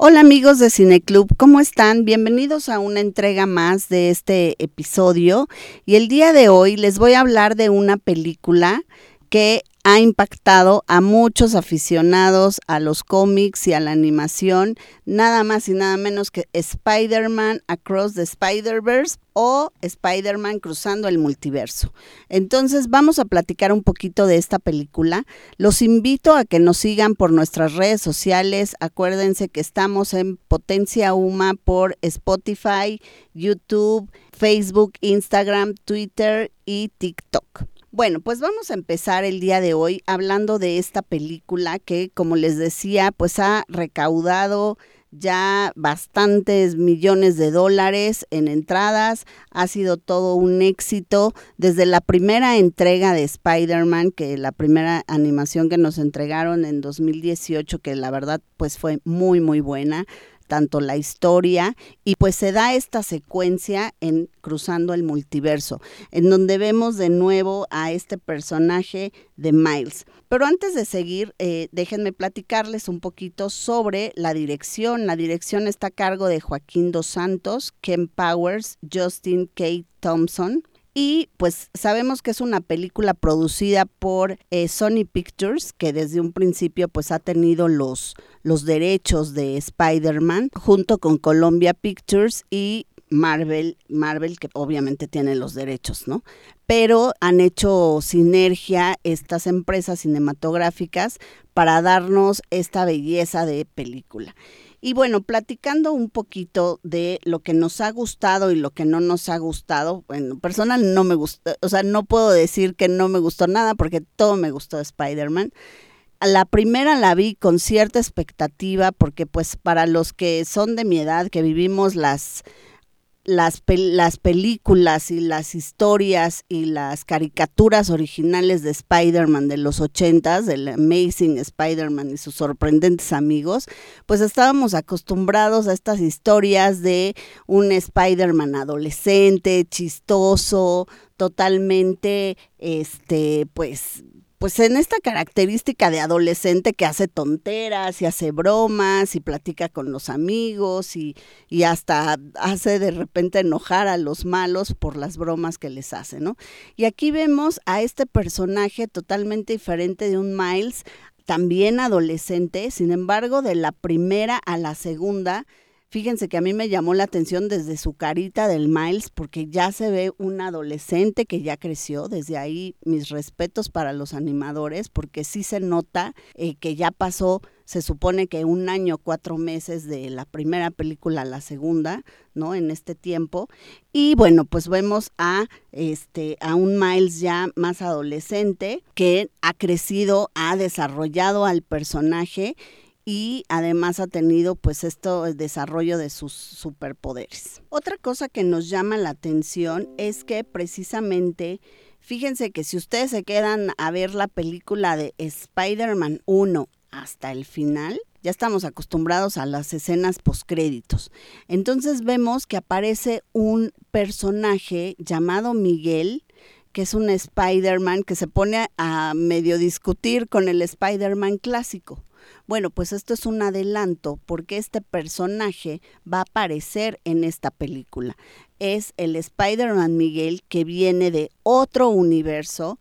Hola amigos de Cineclub, ¿cómo están? Bienvenidos a una entrega más de este episodio y el día de hoy les voy a hablar de una película que ha impactado a muchos aficionados a los cómics y a la animación, nada más y nada menos que Spider-Man Across the Spider-Verse o Spider-Man Cruzando el Multiverso. Entonces vamos a platicar un poquito de esta película. Los invito a que nos sigan por nuestras redes sociales. Acuérdense que estamos en Potencia Uma por Spotify, YouTube, Facebook, Instagram, Twitter y TikTok. Bueno, pues vamos a empezar el día de hoy hablando de esta película que, como les decía, pues ha recaudado ya bastantes millones de dólares en entradas, ha sido todo un éxito. Desde la primera entrega de Spider-Man, que la primera animación que nos entregaron en 2018, que la verdad pues fue muy muy buena tanto la historia y pues se da esta secuencia en Cruzando el Multiverso, en donde vemos de nuevo a este personaje de Miles. Pero antes de seguir, eh, déjenme platicarles un poquito sobre la dirección. La dirección está a cargo de Joaquín Dos Santos, Ken Powers, Justin K. Thompson. Y pues sabemos que es una película producida por eh, Sony Pictures, que desde un principio pues ha tenido los, los derechos de Spider-Man, junto con Columbia Pictures y Marvel, Marvel que obviamente tiene los derechos, ¿no? Pero han hecho sinergia estas empresas cinematográficas para darnos esta belleza de película. Y bueno, platicando un poquito de lo que nos ha gustado y lo que no nos ha gustado, bueno, personal no me gustó, o sea, no puedo decir que no me gustó nada porque todo me gustó de Spider-Man. La primera la vi con cierta expectativa porque pues para los que son de mi edad, que vivimos las las, las películas y las historias y las caricaturas originales de Spider-Man de los ochentas, del Amazing Spider-Man y sus sorprendentes amigos, pues estábamos acostumbrados a estas historias de un Spider-Man adolescente, chistoso, totalmente, este, pues pues en esta característica de adolescente que hace tonteras y hace bromas y platica con los amigos y, y, hasta hace de repente enojar a los malos por las bromas que les hace, ¿no? Y aquí vemos a este personaje totalmente diferente de un Miles, también adolescente, sin embargo, de la primera a la segunda, Fíjense que a mí me llamó la atención desde su carita del Miles, porque ya se ve un adolescente que ya creció. Desde ahí mis respetos para los animadores, porque sí se nota eh, que ya pasó, se supone que un año, cuatro meses de la primera película a la segunda, ¿no? En este tiempo. Y bueno, pues vemos a este a un Miles ya más adolescente que ha crecido, ha desarrollado al personaje y además ha tenido pues esto el desarrollo de sus superpoderes. Otra cosa que nos llama la atención es que precisamente fíjense que si ustedes se quedan a ver la película de Spider-Man 1 hasta el final, ya estamos acostumbrados a las escenas postcréditos. Entonces vemos que aparece un personaje llamado Miguel, que es un Spider-Man que se pone a medio discutir con el Spider-Man clásico. Bueno, pues esto es un adelanto porque este personaje va a aparecer en esta película. Es el Spider-Man Miguel que viene de otro universo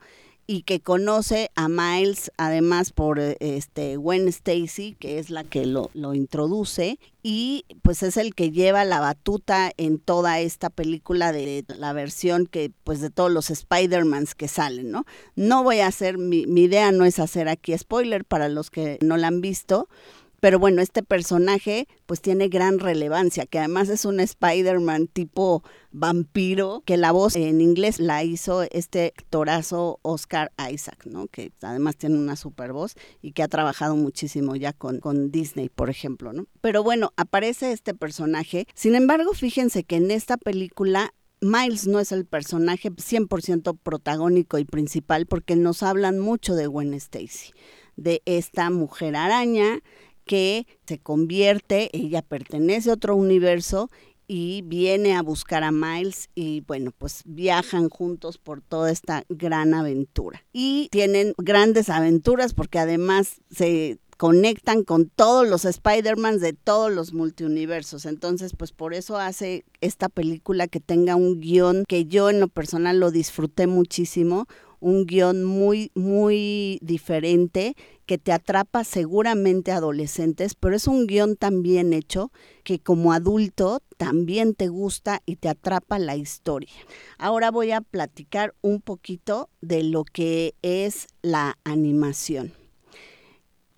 y que conoce a Miles además por eh, este Gwen Stacy, que es la que lo, lo, introduce, y pues es el que lleva la batuta en toda esta película de la versión que pues de todos los Spider-Mans que salen, ¿no? No voy a hacer, mi, mi idea no es hacer aquí spoiler para los que no la han visto, pero bueno, este personaje pues tiene gran relevancia, que además es un Spider-Man tipo vampiro, que la voz en inglés la hizo este actorazo Oscar Isaac, ¿no? Que además tiene una super voz y que ha trabajado muchísimo ya con, con Disney, por ejemplo, ¿no? Pero bueno, aparece este personaje. Sin embargo, fíjense que en esta película Miles no es el personaje 100% protagónico y principal porque nos hablan mucho de Gwen Stacy, de esta mujer araña que se convierte, ella pertenece a otro universo y viene a buscar a Miles y bueno, pues viajan juntos por toda esta gran aventura. Y tienen grandes aventuras porque además se conectan con todos los Spider-Man de todos los multiuniversos. Entonces, pues por eso hace esta película que tenga un guion que yo en lo personal lo disfruté muchísimo, un guion muy, muy diferente que te atrapa seguramente a adolescentes, pero es un guion tan bien hecho que como adulto también te gusta y te atrapa la historia. Ahora voy a platicar un poquito de lo que es la animación.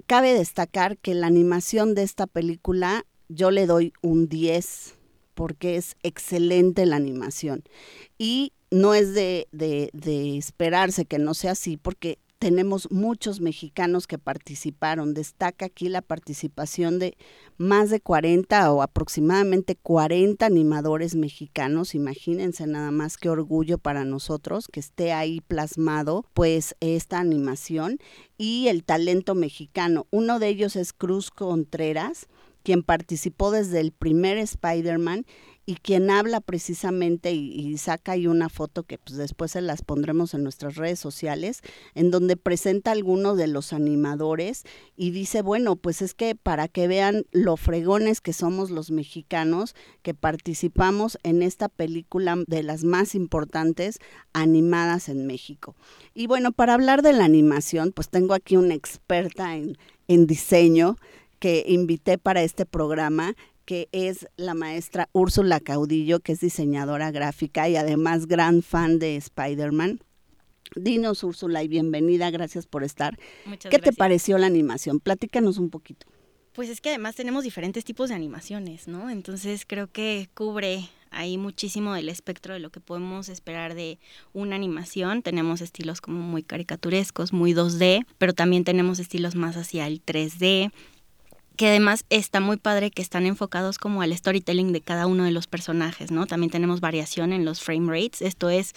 Cabe destacar que la animación de esta película yo le doy un 10 porque es excelente la animación. Y no es de, esperarse que no sea así, porque tenemos muchos mexicanos que participaron. Destaca aquí la participación de más de 40 o aproximadamente 40 animadores mexicanos. Imagínense nada más qué orgullo para nosotros que esté ahí plasmado pues esta animación y el talento mexicano. Uno de ellos es Cruz Contreras quien participó desde el primer Spider-Man y quien habla precisamente y, saca ahí una foto que pues después se las pondremos en nuestras redes sociales, en donde presenta a algunos de los animadores y dice, bueno, pues es que para que vean lo fregones que somos los mexicanos que participamos en esta película de las más importantes animadas en México. Y bueno, para hablar de la animación, pues tengo aquí una experta en, en diseño que invité para este programa que es la maestra Úrsula Caudillo, que es diseñadora gráfica y además gran fan de Spider-Man. Dinos, Úrsula, y bienvenida, gracias por estar. Muchas ¿Qué gracias. te pareció la animación? Platícanos un poquito. Pues es que además tenemos diferentes tipos de animaciones, ¿no? Entonces creo que cubre ahí muchísimo del espectro de lo que podemos esperar de una animación. Tenemos estilos como muy caricaturescos, muy 2D, pero también tenemos estilos más hacia el 3D que además está muy padre que están enfocados como al storytelling de cada uno de los personajes, ¿no? También tenemos variación en los frame rates, esto es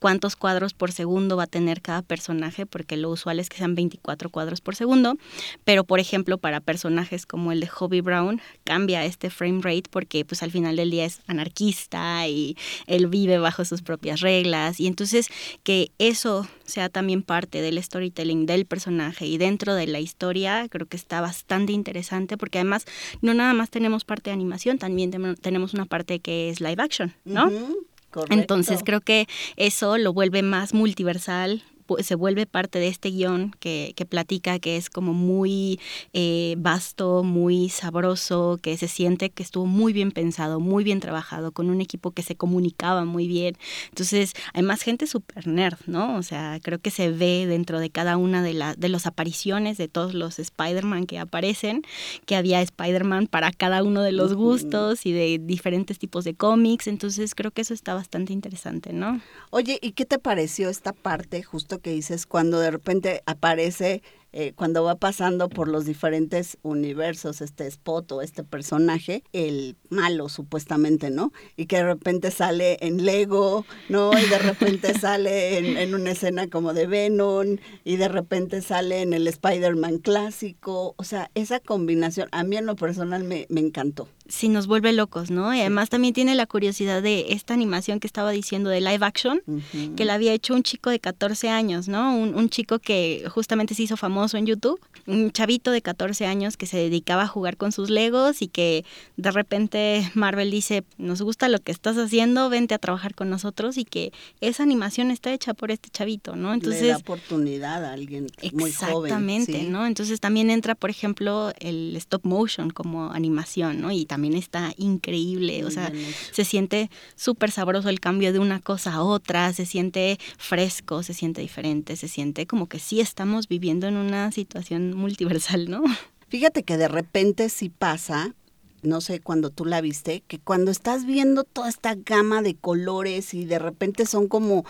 cuántos cuadros por segundo va a tener cada personaje, porque lo usual es que sean 24 cuadros por segundo, pero por ejemplo para personajes como el de Hobie Brown cambia este frame rate porque pues al final del día es anarquista y él vive bajo sus propias reglas. Y entonces que eso sea también parte del storytelling del personaje y dentro de la historia creo que está bastante interesante porque además no nada más tenemos parte de animación, también tenemos una parte que es live action, ¿no? Uh -huh, Entonces creo que eso lo vuelve más multiversal, se vuelve parte de este guion que, que platica, que es como muy eh, vasto, muy sabroso, que se siente que estuvo muy bien pensado, muy bien trabajado, con un equipo que se comunicaba muy bien. Entonces, hay más gente super nerd, ¿no? O sea, creo que se ve dentro de cada una de, la, de las apariciones de todos los Spider-Man que aparecen, que había Spider-Man para cada uno de los gustos y de diferentes tipos de cómics. Entonces, creo que eso está bastante interesante, ¿no? Oye, ¿y qué te pareció esta parte justo que dices cuando de repente aparece, eh, cuando va pasando por los diferentes universos, este spot o este personaje, el malo supuestamente, ¿no? Y que de repente sale en Lego, ¿no? Y de repente sale en, en, una escena como de Venom, y de repente sale en el Spider-Man clásico. O sea, esa combinación, a mí en lo personal me, me encantó sí nos vuelve locos, ¿no? Y además también tiene la curiosidad de esta animación que estaba diciendo de live action, uh -huh. que la había hecho un chico de 14 años, ¿no? Un, un, chico que justamente se hizo famoso en YouTube, un chavito de 14 años que se dedicaba a jugar con sus legos y que de repente Marvel dice, nos gusta lo que estás haciendo, vente a trabajar con nosotros y que esa animación está hecha por este chavito, ¿no? Entonces... Le da oportunidad a alguien muy joven. Exactamente, ¿sí? ¿no? Entonces también entra, por ejemplo, el stop motion como animación, ¿no? Y también está increíble, o sea, se siente súper sabroso el cambio de una cosa a otra, se siente fresco, se siente diferente, se siente como que sí estamos viviendo en una situación multiversal, ¿no? Fíjate que de repente sí pasa, no sé cuando tú la viste, que cuando estás viendo toda esta gama de colores y de repente son como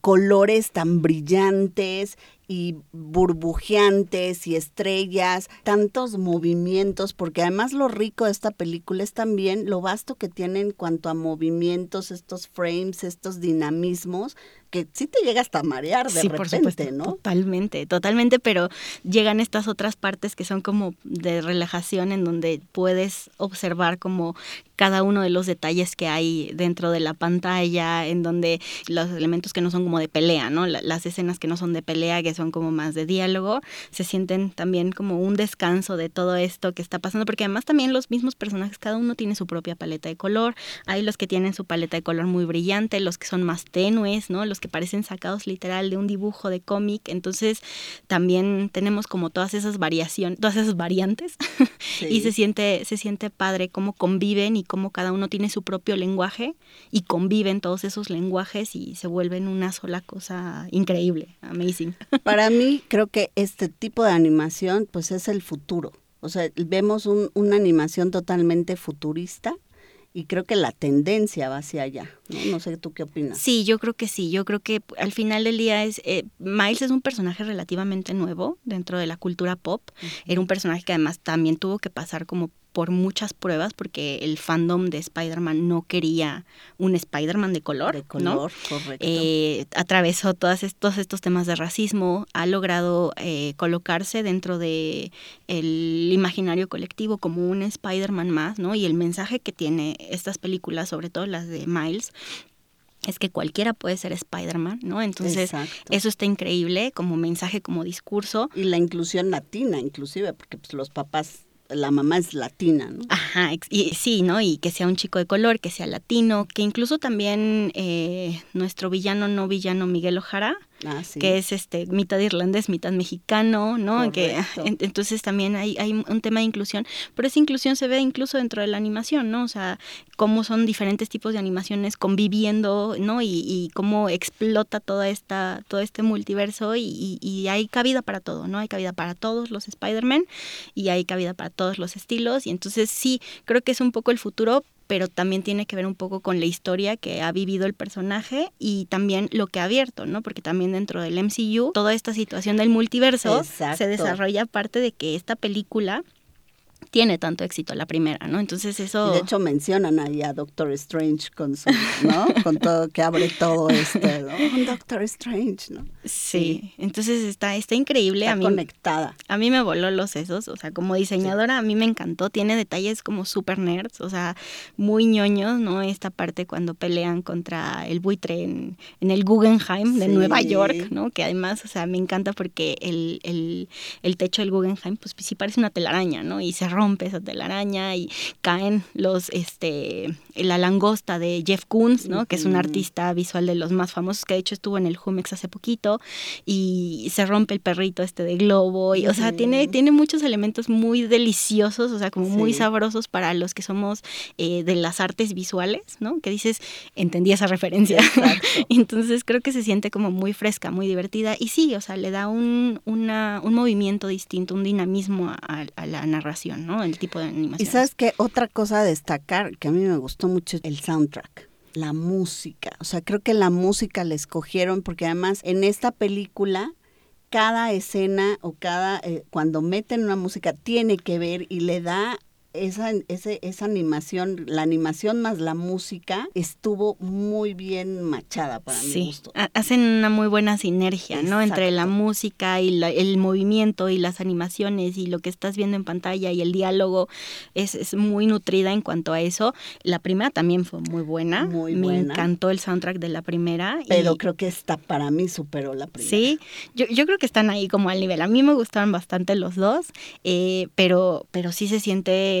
colores tan brillantes y burbujeantes y estrellas, tantos movimientos, porque además lo rico de esta película es también lo vasto que tiene en cuanto a movimientos, estos frames, estos dinamismos, que sí te llega hasta marear de sí, repente, por supuesto, ¿no? Totalmente, totalmente, pero llegan estas otras partes que son como de relajación en donde puedes observar como cada uno de los detalles que hay dentro de la pantalla, en donde los elementos que no son como de pelea, ¿no? las escenas que no son de pelea, que son como más de diálogo, se sienten también como un descanso de todo esto que está pasando, porque además también los mismos personajes, cada uno tiene su propia paleta de color, hay los que tienen su paleta de color muy brillante, los que son más tenues, ¿no? Los que parecen sacados literal de un dibujo de cómic, entonces también tenemos como todas esas variaciones, todas esas variantes y se siente se siente padre cómo conviven y cómo cada uno tiene su propio lenguaje y conviven todos esos lenguajes y se vuelven una sola cosa increíble, amazing. Para mí creo que este tipo de animación pues es el futuro. O sea, vemos un, una animación totalmente futurista y creo que la tendencia va hacia allá. ¿no? no sé tú qué opinas. Sí, yo creo que sí. Yo creo que al final del día es eh, Miles es un personaje relativamente nuevo dentro de la cultura pop. Era un personaje que además también tuvo que pasar como por muchas pruebas porque el fandom de Spider-Man no quería un Spider-Man de color. De color, correcto. Eh, atravesó todos estos, estos temas de racismo, ha logrado eh, colocarse dentro de el imaginario colectivo como un Spider-Man más, ¿no? Y el mensaje que tiene estas películas, sobre todo las de Miles, es que cualquiera puede ser Spider-Man, ¿no? Entonces, eso está increíble como mensaje, como discurso. Y la inclusión latina, inclusive, porque pues, los papás la mamá es latina, ¿no? Ajá, y, sí, ¿no? Y que sea un chico de color, que sea latino, que incluso también eh, nuestro villano, no villano Miguel Ojara, Ah, que es este mitad irlandés, mitad mexicano, ¿no? Que, entonces también hay, hay un tema de inclusión, pero esa inclusión se ve incluso dentro de la animación, ¿no? O sea, cómo son diferentes tipos de animaciones conviviendo, ¿no? Y, cómo explota toda esta, todo este multiverso y, y, hay cabida para todo, ¿no? Hay cabida para todos los Spider-Man y hay cabida para todos los estilos y entonces sí, creo que es un poco el futuro, pero también tiene que ver un poco con la historia que ha vivido el personaje y también lo que ha abierto, ¿no? Porque también dentro del MCU, toda esta situación del multiverso se desarrolla parte de que esta película tiene tanto éxito la primera, ¿no? Entonces eso... de hecho mencionan ahí a Doctor Strange con su, ¿no? con todo, que abre todo este, ¿no? Doctor Strange, ¿no? Sí, entonces está, está increíble. Está a mí, conectada. A mí me voló los sesos, o sea, como diseñadora a mí me encantó, tiene detalles como super nerds, o sea, muy ñoños, ¿no? Esta parte cuando pelean contra el buitre en, el Guggenheim de Nueva York, ¿no? Que además, o sea, me encanta porque el, el, el techo del Guggenheim, pues sí parece una telaraña, ¿no? Y se rompe esa telaraña y caen los, este, la langosta de Jeff Koons, ¿no? Que es un artista visual de los más famosos, que de hecho estuvo en el Jumex hace poquito, y se rompe el perrito este de globo, y, o sea, tiene, tiene muchos elementos muy deliciosos, o sea, como muy sabrosos para los que somos eh, de las artes visuales, ¿no? Que dices, entendí esa referencia. Entonces creo que se siente como muy fresca, muy divertida, y sí, o sea, le da un, una, un movimiento distinto, un dinamismo a la narración. El tipo de animación. Y sabes qué, otra cosa a destacar que a mí me gustó mucho el soundtrack la música. O sea, creo que la música la escogieron porque además en esta película cada escena o cada eh, cuando meten una música tiene que ver y le da esa, ese, esa animación, la animación más la música estuvo muy bien machada para mi gusto. Hacen una muy buena sinergia, ¿no? Entre la música y el movimiento y las animaciones y lo que estás viendo en pantalla y el diálogo es, es muy nutrida en cuanto a eso. La primera también fue muy buena. Muy me encantó el soundtrack de la primera. Pero creo que esta para mí superó la primera. Sí, yo, yo creo que están ahí como al nivel. A mí me gustaron bastante los dos, eh, pero, pero sí se siente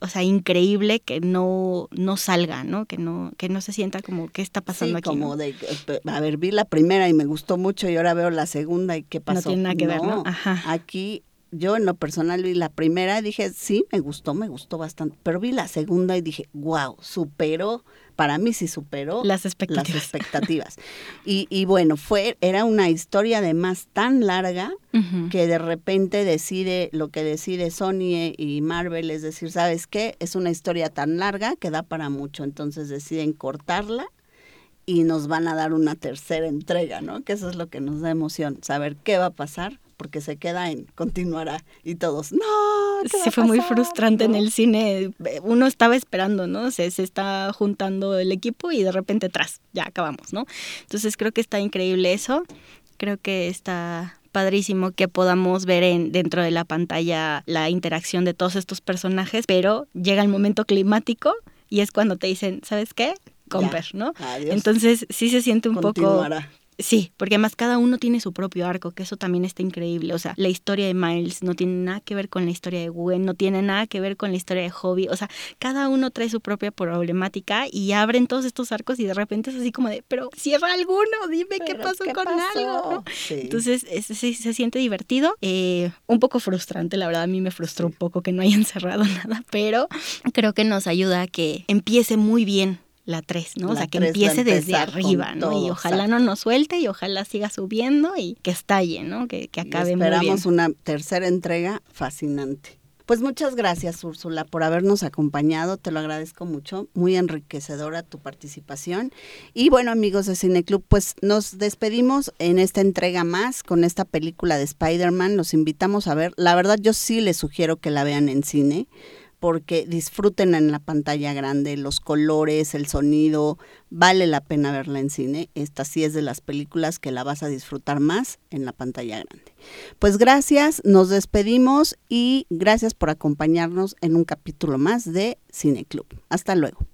o sea, increíble que no, no salga, ¿no? Que no, que no se sienta como qué está pasando aquí. Como de, eh, a ver, vi la primera y me gustó mucho y ahora veo la segunda y qué pasó. No tiene nada que ver, ¿no? Ajá. Aquí yo en lo personal vi la primera y dije, sí, me gustó, me gustó bastante. Pero vi la segunda y dije, wow, superó, para mí sí superó las expectativas. Las expectativas. y, y, bueno, fue, era una historia además tan larga que de repente decide lo que decide Sony y Marvel, es decir, ¿sabes qué? Es una historia tan larga que da para mucho, entonces deciden cortarla y nos van a dar una tercera entrega, ¿no? Que eso es lo que nos da emoción, saber qué va a pasar porque se queda en continuará y todos, no. Sí, fue muy frustrante en el cine. Uno estaba esperando, ¿no? Se, se está juntando el equipo y de repente atrás, ya acabamos, ¿no? Entonces creo que está increíble eso. Creo que está padrísimo que podamos ver en, dentro de la pantalla la interacción de todos estos personajes, pero llega el momento climático y es cuando te dicen, ¿sabes qué? Comper, ¿no? Adiós. Entonces sí se siente un poco Continuará. Sí, porque además cada uno tiene su propio arco, que eso también está increíble. O sea, la historia de Miles no tiene nada que ver con la historia de Gwen, no tiene nada que ver con la historia de Hobby. O sea, cada uno trae su propia problemática y abren todos estos arcos y de repente es así como de, pero cierra alguno, dime qué pasó ¿qué con pasó? algo. ¿no? Sí. Entonces es- se, se siente divertido, eh, un poco frustrante, la verdad a mí me frustró un poco que no hayan cerrado nada, pero creo que nos ayuda a que empiece muy bien la 3, ¿no? o sea, que 3 va a empiece desde arriba, ¿no? y ojalá exacto. no nos suelte y ojalá siga subiendo y que estalle, ¿no? Que, que Y acabe muy bien. esperamos una tercera entrega fascinante. Pues muchas gracias, Úrsula, por habernos acompañado. Te lo agradezco mucho. Muy enriquecedora tu participación. Y bueno, amigos de Cineclub, pues nos despedimos en esta entrega más con esta película de Spider-Man. Los invitamos a ver. La verdad, yo sí les sugiero que la vean en cine porque disfruten en la pantalla grande los colores, el sonido, vale la pena verla en cine. Esta sí es de las películas que la vas a disfrutar más en la pantalla grande. Pues gracias, nos despedimos y gracias por acompañarnos en un capítulo más de Cine Club. Hasta luego.